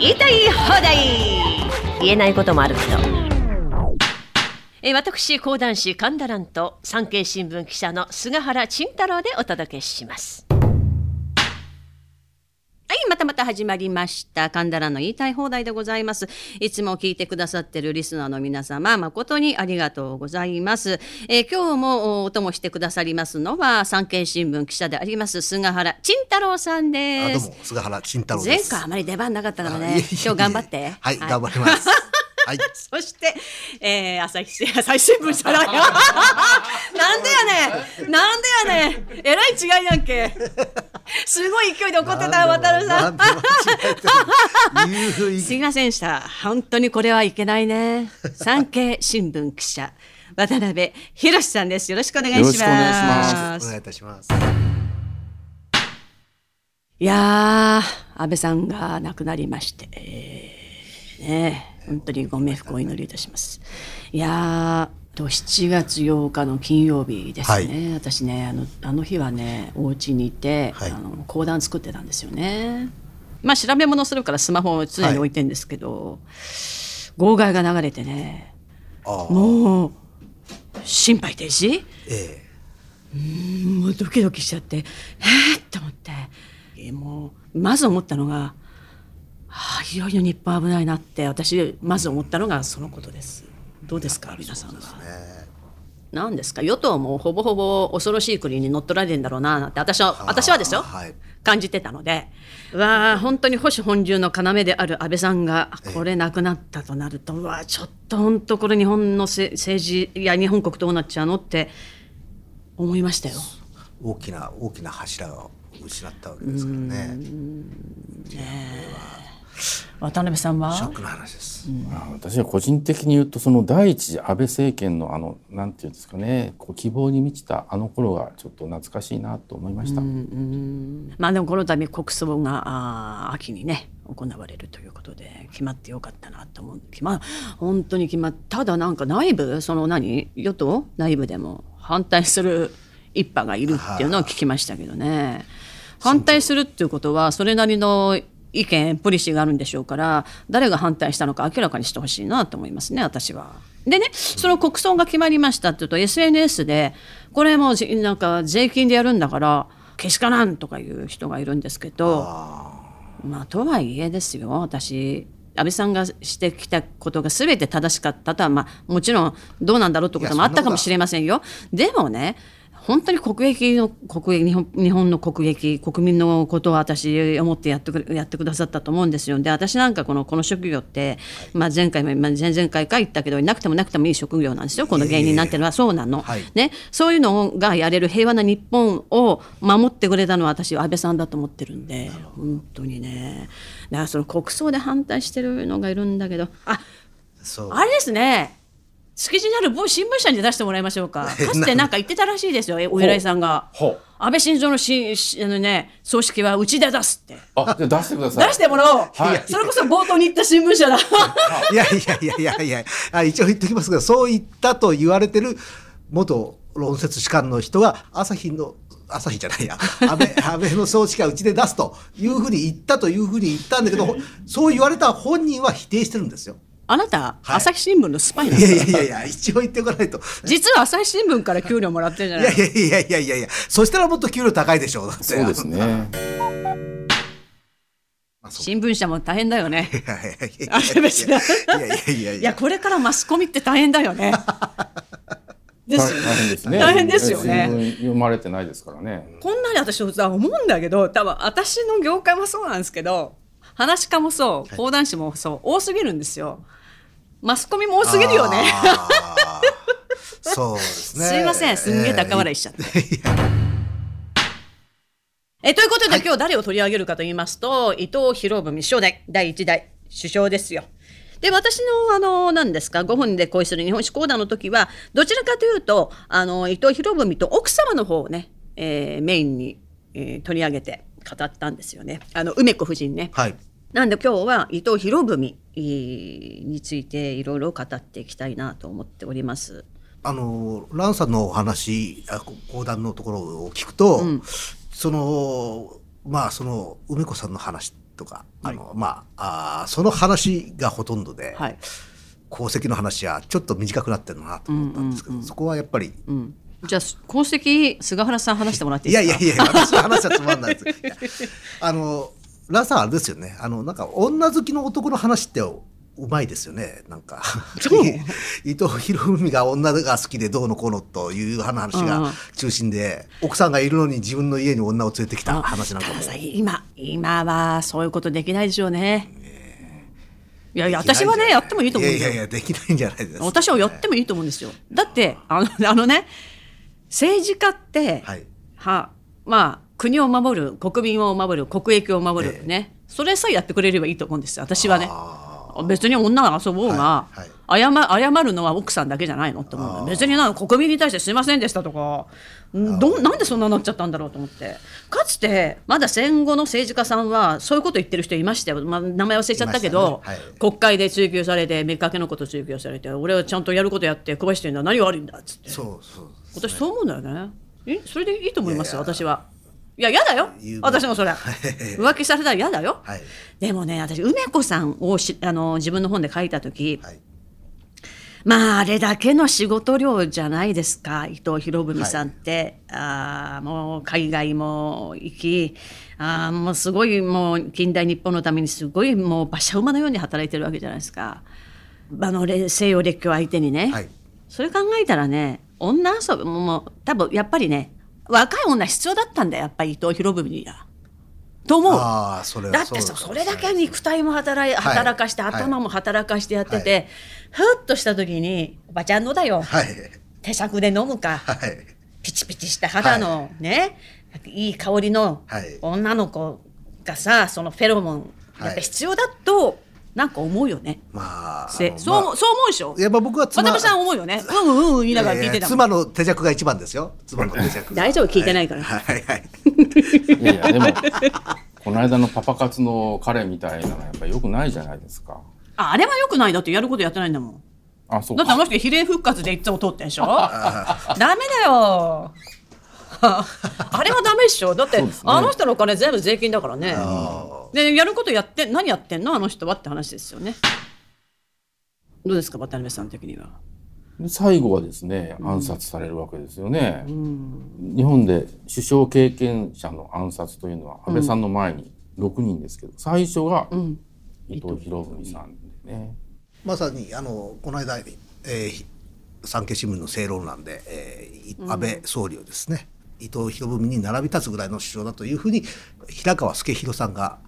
言いたい放題。言えないこともあるけど。え私講談師神田蘭と産経新聞記者の菅原慎太郎でお届けします。はい、またまた始まりました。神田蘭の言いたい放題でございます。いつも聞いてくださっているリスナーの皆様、誠にありがとうございます。えー今日もお供してくださりますのは、産経新聞記者であります、菅原慎太郎さんあです。どうも菅原慎太郎で前す。回あまり出番なかったからね、今日頑張って。はい、頑張ります。はい。そして、えー、朝日朝日新聞じゃない。なんでやねん。なんでやねん。えらい違いやんけ。すごい勢いで怒ってた渡るさん。すいませんでした。本当にこれはいけないね。産経新聞記者渡辺博さんです。よろしくお願いします。よろしくお願いしますお願いいたします。いやー、安倍さんが亡くなりまして、えーねえ、本当にご冥福をお祈りいたします。いやー、と7月8日の金曜日ですね、私ねあの、あの日はね、お家にいて、はい。あの講談作ってたんですよね。まあ、調べ物するからスマホを常に置いてるんですけど、号外が流れてね、もう、心肺停止？えもうドキドキしちゃってえー、って思って。えーもうまず思ったのが、はあ、いよいよ日本危ないなって私まず思ったのがそのことですどうですか？皆さんは。何ですか？与党もほぼほぼ恐ろしい国に乗っ取られてんだろうななんて。私は私はですよ、はい。感じてたので。うわあ本当に保守本流の要である安倍さんがこれ亡くなったとなるとうわあちょっと本当これ日本のせ政治いや日本国どうなっちゃうのって思いましたよ。大きな大きな柱を失ったわけですからね。渡辺さんは？ショックな話です。まあ私は個人的に言うとその第一次安倍政権のあのなんていうんですかねこう希望に満ちたあの頃がちょっと懐かしいなと思いました。まあでもこの度国葬があー秋にね行われるということで決まってよかったなと思う決まあ本当に決まっただなんか内部その何与党内部でも反対する一派がいるっていうのを聞きましたけどね。反対するっていうことはそれなりの意見ポリシーがあるんでしょうから誰が反対したのか明らかにしてほしいなと思いますね私は。でねその国葬が決まりましたっていうと SNS でこれもなんか税金でやるんだからけしからんとかいう人がいるんですけどまあとはいえですよ私安倍さんがしてきたことが全て正しかったとは、まあ、もちろんどうなんだろうってこともあったかもしれませんよ。でもね本当に国益の国益日本日本の国益国民のことを私思ってやってくれやってくださったと思うんですよ。で私なんかこのこの職業って、まあ、前回も、まあ、前々回か言ったけどいなくてもなくてもいい職業なんですよ。この芸人なんてのはそうなの、はい。ね、そういうのがやれる平和な日本を守ってくれたのは私は安倍さんだと思ってるんで本当にね。だからその国葬で反対してるのがいるんだけど。あそう。あれですね築地にある某新聞社に出してもらいましょうか。かつてなんか言ってたらしいですよえお偉いさんが。安倍晋三のししあの、ね、葬式はうちで出すって。あじゃあ出してください。出してもらおう、はい。それこそ冒頭に言った新聞社だ。いやいやいやいやいや。あ一応言っておきますけどそう言ったと言われてる元論説士官の人が朝日の朝日じゃないや。安倍 安倍の葬式はうちで出すというふうに言ったというふうに言ったんだけどほそう言われた本人は否定してるんですよ。あなた、はい。朝日新聞のスパイなんいですかやいやいやいや一応言っておかないと。実は朝日新聞から給料もらってるじゃない？いやいやいやいやいやいやそしたらもっと給料高いでしょう。そうですね。新聞社も大変だよね。いやいやいや。いやあれ別に。いやいやいやいや。いやこれからマスコミって大変だよね。です大変ですね。大変ですよね。読まれてないですからね。こんなに私は思うんだけど多分私の業界もそうなんですけど話し家もそう講談師もそう多すぎるんですよマスコミも多すぎるよね そうですね。すいませんすんげえ高笑いしちゃって。え ということで、今日誰を取り上げるかと言いますと伊藤博文初代第一代首相ですよ。で私のあの何ですかご本で恋する日本史講談の時はどちらかというとあの伊藤博文と奥様の方をね、えーメインに、えー取り上げて語ったんですよねあの梅子夫人ね。はい。なんで今日は伊藤博文えーについていろいろ語っていきたいなと思っております。あの蘭さんのお話講談のところを聞くと、そのまあその梅子さんの話とか、あのまああーその話がほとんどで、はい。功績の話はちょっと短くなってるなと思ったんですけど、そこはやっぱり、うん。じゃあ功績菅原さん話してもらっていいいですか？やいやいや私の話はつまんないです あのランさんあれですよね。あのなんか女好きの男の話ってうまいですよね。なんか 伊藤博文が女が好きでどうのこうのという話が中心で、奥さんがいるのに自分の家に女を連れてきた話なんかも。たださ今今はそういうことできないでしょうね。いやいや私はねやってもいいと思うんですよ。いやいやいやできないんじゃないです。か私はやってもいいと思うんですよ。だってあのあのね政治家って、はい。はまあ国を守る国民を守る国益を守る、ね。それさえやってくれればいいと思うんですよ私はね。あ別に女が遊ぼうが、はい謝謝るのは奥さんだけじゃないのって思うの別にな国民に対してすいませんでしたとかんどなんでそんなになっちゃったんだろうと思って。かつてまだ戦後の政治家さんはそういうこと言ってる人いましたよ、まあ、名前忘れちゃったけど、ね。はい。国会で追及されて見かけのこと追及されて俺はちゃんとやることやって壊してるんだ何が悪いんだっつって。そうそう私そう思うんだよね。えそれでいいと思いますよ私はいや嫌だよ。私もそれ。浮気されたら嫌だよ、はい。でもね私梅子さんをしあの自分の本で書いた時、はい。まああれだけの仕事量じゃないですか伊藤博文さんって、あーもう海外も行きあーもうすごいもう近代日本のためにすごいもう馬車馬のように働いてるわけじゃないですか。あのれ西洋列強相手にね、はい。それ考えたらね女遊びももう多分やっぱりね若い女必要だったんだよやっぱり伊藤博文には。と思う。だってさそれだけ肉体も働いはい。働かして、はい。頭も働かしてやってて、はふっとした時に「おばちゃんのだよ、はい。手酌で飲むか、はい。ピチピチした肌の、ね。いい香りのはい。女の子がさそのフェロモンはいやっぱ必要だと、なんか思うよね。まあせそう思うそう思うでしょ？いやまあ僕は妻渡辺さん思うよね。うんうんうん言いながら聞いてた。妻の手酌が一番ですよ。妻の手酌。大丈夫？聞いてないから。はいはいはい。いやいやでもこの間のパパ活の彼みたいなのはやっぱり良くないじゃないですか。ああれはよくない。だってやることやってないんだもん。あそうか。だってあの人比例復活でいつも通ってんでしょ？ダメだよ。あれはダメっしょ？だって、ね。あの人のお金全部税金だからねでやることやって何やってんの？あの人はって話ですよね。どうですか渡辺さん的には？で最後はですね暗殺されるわけですよね。日本で首相経験者の暗殺というのは安倍さんの前に6人ですけど最初が伊藤博文さんでね。まさにあのこの間、えー、産経新聞の正論欄で、えーい安倍総理をですね、伊藤博文に並び立つぐらいの首相だというふうに平川助弘さんが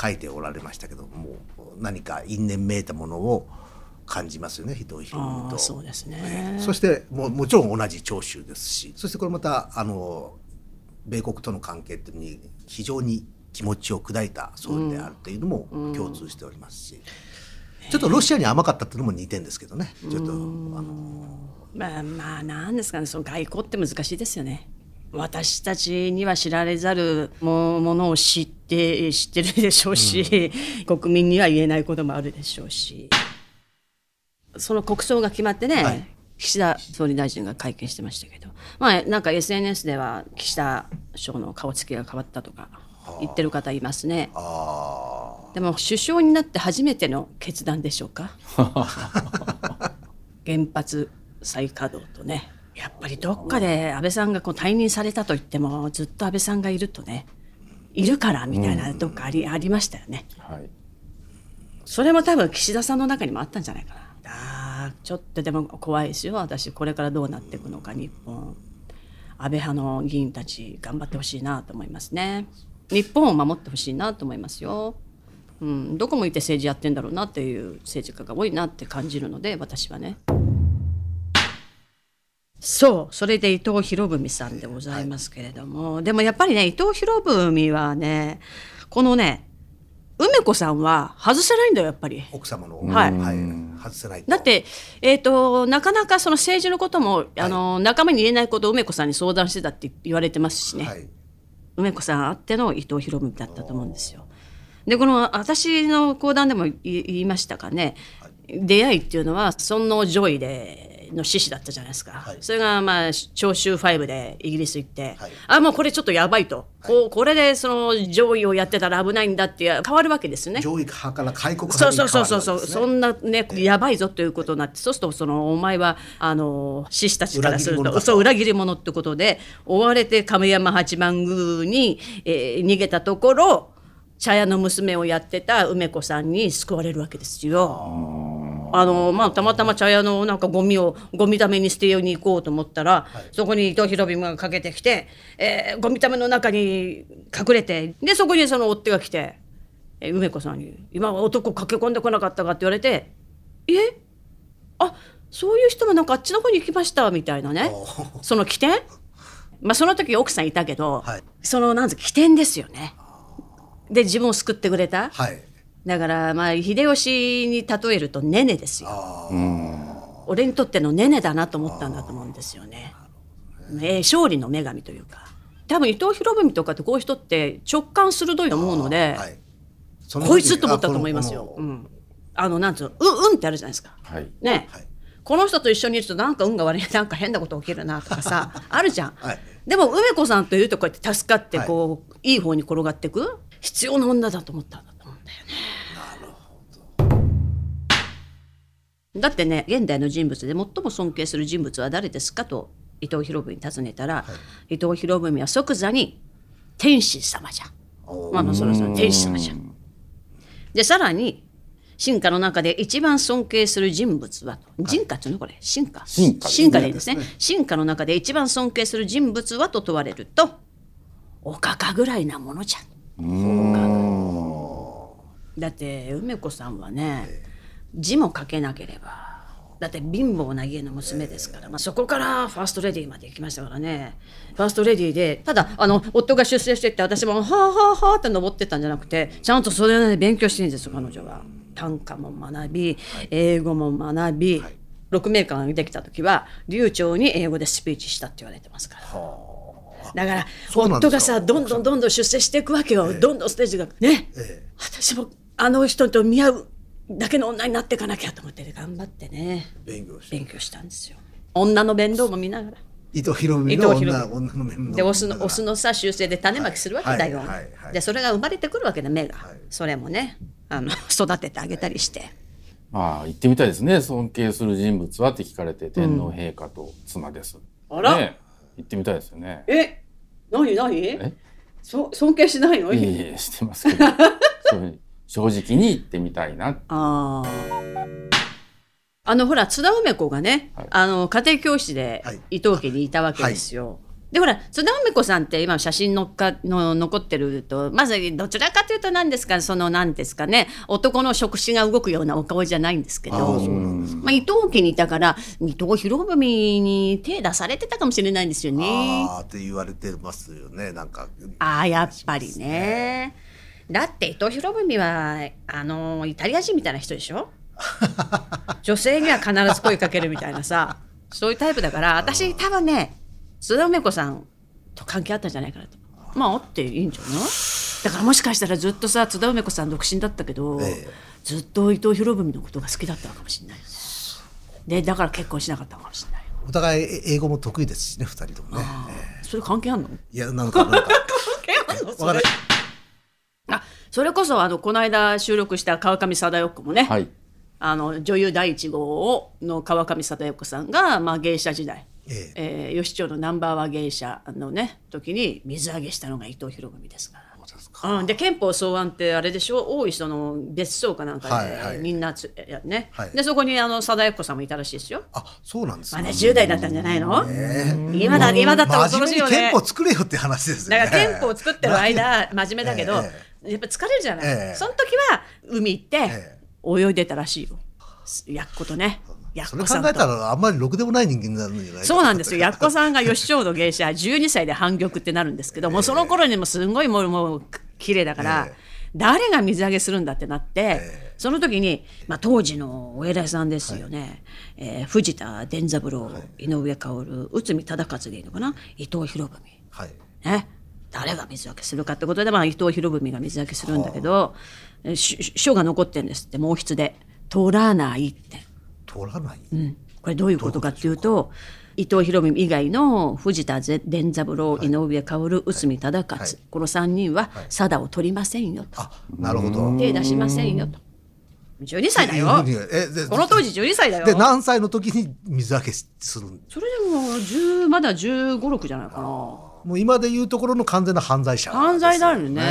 書いておられましたけども何か因縁めいたものを感じますよね伊藤博文と。そうですね。そしてももちろん同じ長州ですしそしてこれまたあの米国との関係っていうのに非常に気持ちを砕いた総理であるというのも共通しておりますし、ちょっとロシアに甘かったっていうのも似てんですけどね。ちょっとあのまあまあなんですかね。その外交って難しいですよね私たちには知られざるもものを知って知ってるでしょうし、国民には言えないこともあるでしょうし。その国葬が決まってね、はい。岸田総理大臣が会見してましたけど。まあなんか SNS では岸田首相の顔つきが変わったとか言ってる方いますね。あ。でも首相になって初めての決断でしょうか？原発再稼働とねやっぱりどっかで安倍さんがこう退任されたと言ってもずっと安倍さんがいるとねいるからみたいなどっかあり,、ありましたよね。はい。それも多分岸田さんの中にもあったんじゃないかな。あーちょっとでも怖いですよ。私これからどうなっていくのか日本。安倍派の議員たち頑張ってほしいなと思いますね。日本を守ってほしいなと思いますよ。うん、どこ向いて政治やってんだろうなっていう政治家が多いなって感じるので私はねそう。それで伊藤博文さんでございますけれども、でもやっぱりね伊藤博文はねこのね梅子さんは外せないんだよやっぱり。奥様の、はい。外せないと。だって、えー、となかなかその政治のことも、あの仲間に言えないことを梅子さんに相談してたって言われてますしね、はい。梅子さんあっての伊藤博文だったと思うんですよ。でこの私の講談でも言い言いましたかね。出会いっていうのは尊王攘夷での獅子だったじゃないですか、はい。それがまあ長州5でイギリス行って、はい。あもうこれちょっとやばいと、こうこれでその上位をやってたら危ないんだって変わるわけですよね。上位派から開国そう派にそうそうそうそう、変わるわけですね。そんなねやばいぞということになってそうするとそのお前はあの獅子たちからするとそう裏切り者ってことで追われて亀山八幡宮に、えー逃げたところ茶屋の娘をやってた梅子さんに救われるわけですよ。あのまあ、たまたま茶屋のなんかゴミをゴミために捨てように行こうと思ったら、そこに伊藤博文がかけてきて、えーゴミための中に隠れてでそこにその追っ手が来て、えー梅子さんに「今は男駆け込んでこなかったか?」って言われて「え？あそういう人もなんかあっちの方に行きました」みたいなね。その起点？まあその時奥さんいたけど、はい。そのなん起点ですよね。で自分を救ってくれた。はいだからまあ秀吉に例えるとネネですよ。俺にとってのネネだなと思ったんだと思うんですよね。えー勝利の女神というか。多分伊藤博文とかってこういう人って直感鋭いと思うので、はい。こいつと思ったと思いますよ。あこのうん、あのなんつうのうんうんってあるじゃないですか。はい。ね、はい。この人と一緒にいるとなんか運が悪い。なんか変なこと起きるなとかさ あるじゃん、はい。でも梅子さんといるとこうやって助かってはい。こう、い、い方に転がっていく必要な女だと思ったんだと思うんだってね現代の人物で最も尊敬する人物は誰ですか？と伊藤博文に尋ねたら、伊藤博文は即座に天使様じゃまあまあそろそろ天使様じゃん。でさらに進化の中で一番尊敬する人物はと。人化っていうのこれ？進化？進化。進化でいいですね。進化の中で一番尊敬する人物はと問われるとおかかぐらいなものじゃんだって梅子さんはね字も書けなければだって貧乏な家の娘ですから、まあ、そこからファーストレディーまで行きましたからね。ファーストレディーでただあの夫が出世してって私もはあはあはあって登ってったんじゃなくてちゃんとそれなりに勉強してるんですよ彼女は。短歌も学び英語も学び、6名間ができた時は流暢に英語でスピーチしたって言われてますから。だから夫がさどんどんどんどん出世していくわけよ、どんどんステージが。ね、え。私もあの人と見合うだけの女になっていかなきゃと思って頑張ってね。勉強勉強したんですよ。女の面倒も見ながら。伊藤博文の伊藤博女文女の面倒でオスのオスのさ習性で種まきするわけだよ、はい。はいはいはい。でそれが生まれてくるわけだ芽が、い。それもねあの育ててあげたりして、まあ言ってみたいですね。尊敬する人物はって聞かれて天皇陛下と妻です、あら。ね言ってみたいですよね。え何何？え？そ尊敬しないの？いえいえしてますけど。そう正直に言ってみたいなあー。あのほら津田梅子がね、はい。あの家庭教師ではい。伊藤家にいたわけですよ。でほら津田梅子さんって今写真のっかの残ってるとまずどちらかというと何ですかその何ですかね男の触手が動くようなお顔じゃないんですけど。まあ、伊藤家にいたから伊藤博文に手出されてたかもしれないんですよね。ああって言われてますよね。なんかああやっぱりね。だって伊藤博文はあのイタリア人みたいな人でしょ？女性には必ず声かけるみたいなさそういうタイプだから私多分ね津田梅子さんと関係あったんじゃないかなと。まああっていいんじゃない？だからもしかしたらずっとさ津田梅子さん独身だったけど、ええ。ずっと伊藤博文のことが好きだったのかもしれないでだから結婚しなかったのかもしれない。お互い英語も得意ですしね二人ともね。それ関係あんの？いやなんかなんか。関係あんの？それあそれこそあのこの間収録した川上貞代子もね、はいあの女優第一号をの川上貞代子さんが、まあ、芸者時代、ええー、吉町のナンバーワン芸者のね時に水揚げしたのが伊藤博文ですから。そうですか？うん、で憲法草案ってあれでしょ？大磯の別荘かなんかで、はいはい。みんなつやね、はい。でそこにあの貞代子さんもいたらしいですよ。あそうなんですまあねね10代だったんじゃないの、今だ今だったら恐ろしいよね。憲。法作れよって話ですよね。だから憲法を作ってる間真面目だけど、えやっぱ疲れるじゃない、ええ。その時は海行ってえ泳いでたらしいよ。やっことねやっそれこさんと考えたらあんまりろくでもない人間になるんじゃないかそうなんですよ。やっこさんが吉兆の芸者12歳で反玉ってなるんですけどもうその頃にもすごいもうもう綺麗だから、ええ。誰が水揚げするんだってなって、えその時に、まあ、当時のお偉いさんですよね、えー藤田伝三郎、井上薫内海忠勝でいいのかな？伊藤博文。はい。ね、誰が水揚げするかってことで、まあ、伊藤博文が水揚げするんだけど書が残ってるんですって毛筆で「取らない」って取らない、これどういうことかっていうと伊藤博文以外の藤田伝三郎、井上薫内海忠勝、はい。この3人は貞を取りませんよと、あなるほど。手出しませんよと。12歳だよ。この当時12歳だよ。で何歳の時に水分けするん？それでも10まだ1 5 6じゃないかな。もう今でいうところの完全な犯罪者ですよ、犯罪だよね。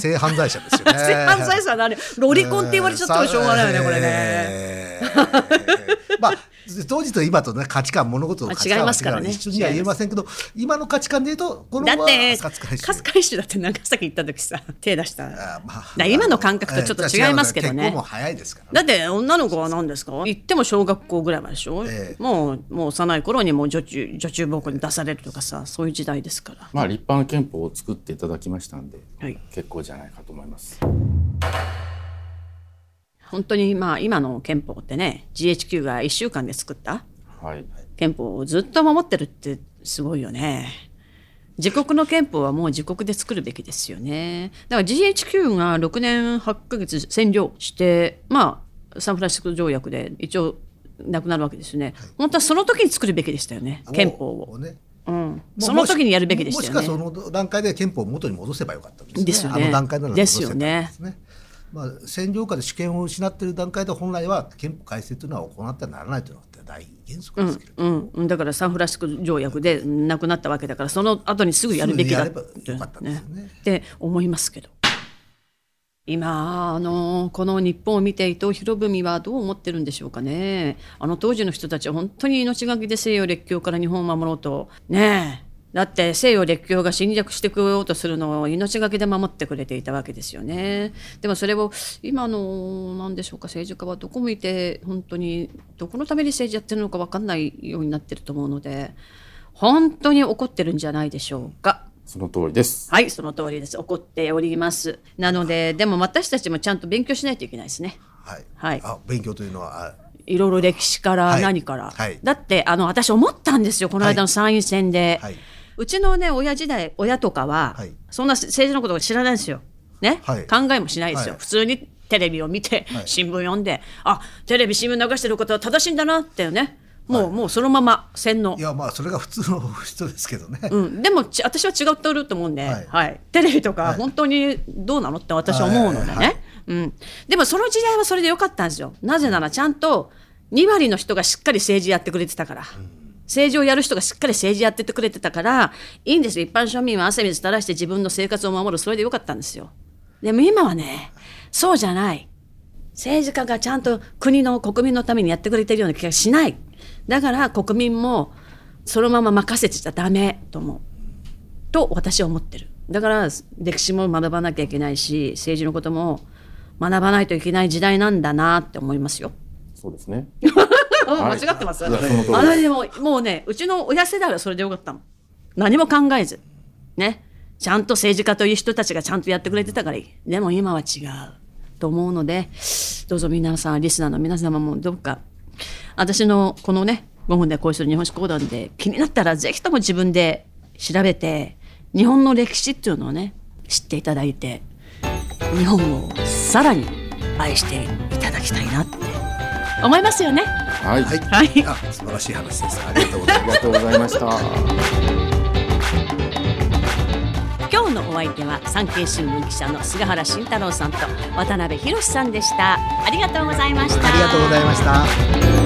性犯罪者ですよね。性犯罪者だね。ロリコンって言われちゃったらしょうがないよねこれね。えーまあ当時と今とね価値観物事の価値観違いますからね。一緒には言えませんけど今の価値観で言うとこのだって勝海舟勝海舟だって長崎行った時さ手出した。あまあだ今の感覚とちょっと違いますけどね。もう早いですからね。だって女の子は何ですか？行っても小学校ぐらいまででしょ、ええ。もうもう幼い頃にもう女中女中奉公に出されるとかさそういう時代ですから。まあ立派な憲法を作っていただきましたんで、はい。結構じゃないかと思います。本当にまあ今の憲法ってね GHQ が1週間で作ったはい。憲法をずっと守ってるってすごいよね。自国の憲法はもう自国で作るべきですよね。だから GHQ が6年8ヶ月占領して、まあ、サンフランシスコ条約で一応なくなるわけですよね。本当はその時に作るべきでしたよね、憲法を。もうねうん、その時にやるべきでしたよね。もしかその段階で憲法を元に戻せばよかったんですね。ですよねあの段階なら戻せたんですよねまあ、占領下で主権を失っている段階で本来は憲法改正というのは行ってはならないというのが大原則ですけれども、うん、だからサンフランシスコ条約でなくなったわけだからその後にすぐやるべきだって思いますけど。今あのこの日本を見て伊藤博文はどう思ってるんでしょうかね。あの当時の人たちは本当に命がけで西洋列強から日本を守ろうと。ねえだって西洋列強が侵略してこようとするのを命がけで守ってくれていたわけですよね。でもそれを今の何でしょうか政治家はどこ向いて本当にどこのために政治やってるのか分かんないようになってると思うので本当に怒ってるんじゃないでしょうか。その通りです。はい、その通りです。怒っております。なので、でも私たちもちゃんと勉強しないといけないですね。はいはいあ勉強というのはあいろいろ歴史からはい何から。はいだって、あの、私思ったんですよ、この間の参院選で。はい、うちのね、親時代、親とかは、はい。そんな政治のことを知らないんですよ。ね、はい。考えもしないですよ。はい。普通にテレビを見て、はい。新聞読んで、あ、テレビ、新聞流してることは正しいんだなってね。もう、もうそのまま洗脳。い。やまあそれが普通の人ですけどね、うん、でもち私は違っておると思うんで、ははい。いテレビとかはい。本当にどうなのって私は思うのでね、うん、でもその時代はそれでよかったんですよ。なぜならちゃんと2割の人がしっかり政治やってくれてたから、政治をやる人がしっかり政治やっててくれてたからいいんですよ。一般庶民は汗水垂らして自分の生活を守る。それでよかったんですよ。でも今はねそうじゃない。政治家がちゃんと国の国民のためにやってくれてるような気がしない。だから国民もそのまま任せてちゃダメと思う。と私は思ってる。だから歴史も学ばなきゃいけないし政治のことも学ばないといけない時代なんだなって思いますよ。そうですね。間違ってます、あれでももうねうちの親世代はそれでよかったの。何も考えず。ね。ちゃんと政治家という人たちがちゃんとやってくれてたからいい。でも今は違うと思うのでどうぞ皆さんリスナーの皆様もどうか私のこのね5分で恋する日本史講談で気になったらぜひとも自分で調べて日本の歴史っていうのをね知っていただいて日本をさらに愛していただきたいなって思いますよね。はい。はい、はい。あ素晴らしい話ですありがとうございます。ありがとうございました。今日のお相手は産経新聞記者の菅原慎太郎さんと渡辺博さんでした。ありがとうございました。ありがとうございました